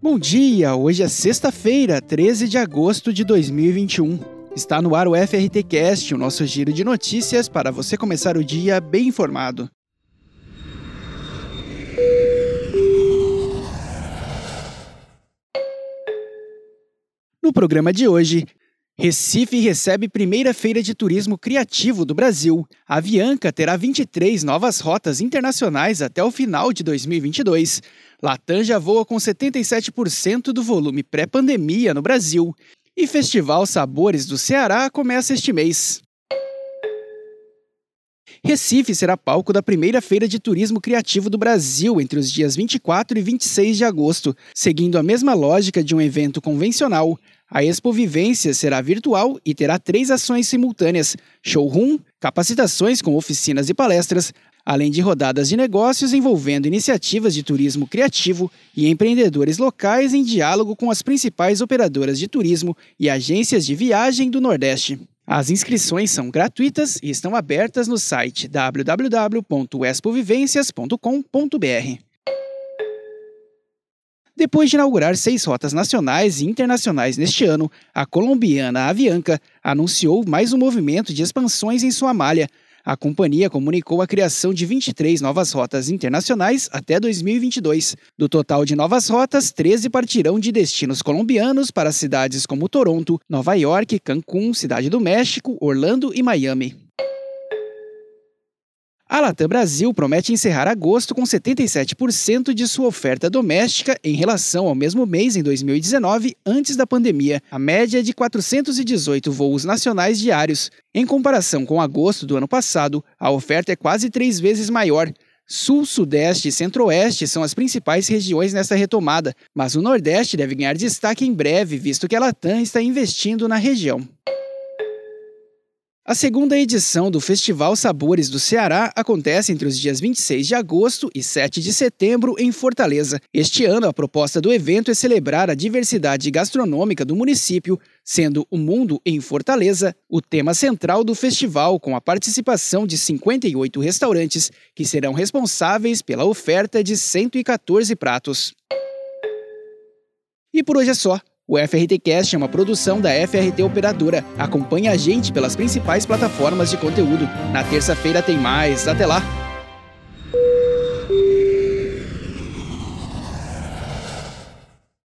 Bom dia! Hoje é sexta-feira, 13 de agosto de 2021. Está no ar o FRT Cast, o nosso giro de notícias para você começar o dia bem informado. No programa de hoje, Recife recebe primeira feira de turismo criativo do Brasil. A Avianca terá 23 novas rotas internacionais até o final de 2022. Latam já voa com 77% do volume pré-pandemia no Brasil. E Festival Sabores do Ceará começa este mês. Recife será palco da primeira feira de turismo criativo do Brasil entre os dias 24 e 26 de agosto, seguindo a mesma lógica de um evento convencional. A Expo Vivência será virtual e terá três ações simultâneas: showroom, capacitações com oficinas e palestras, além de rodadas de negócios envolvendo iniciativas de turismo criativo e empreendedores locais em diálogo com as principais operadoras de turismo e agências de viagem do Nordeste. As inscrições são gratuitas e estão abertas no site www.expovivencias.com.br. Depois de inaugurar seis rotas nacionais e internacionais neste ano, a colombiana Avianca anunciou mais um movimento de expansões em sua malha. A companhia comunicou a criação de 23 novas rotas internacionais até 2022. Do total de novas rotas, 13 partirão de destinos colombianos para cidades como Toronto, Nova York, Cancún, Cidade do México, Orlando e Miami. A Latam Brasil promete encerrar agosto com 77% de sua oferta doméstica em relação ao mesmo mês em 2019, antes da pandemia. A média é de 418 voos nacionais diários. Em comparação com agosto do ano passado, a oferta é quase três vezes maior. Sul, Sudeste e Centro-Oeste são as principais regiões nesta retomada, mas o Nordeste deve ganhar destaque em breve, visto que a Latam está investindo na região. A segunda edição do Festival Sabores do Ceará acontece entre os dias 26 de agosto e 7 de setembro em Fortaleza. Este ano, a proposta do evento é celebrar a diversidade gastronômica do município, sendo o mundo em Fortaleza o tema central do festival, com a participação de 58 restaurantes que serão responsáveis pela oferta de 114 pratos. E por hoje é só. O FRT Cast é uma produção da FRT Operadora. Acompanhe a gente pelas principais plataformas de conteúdo. Na terça-feira tem mais. Até lá!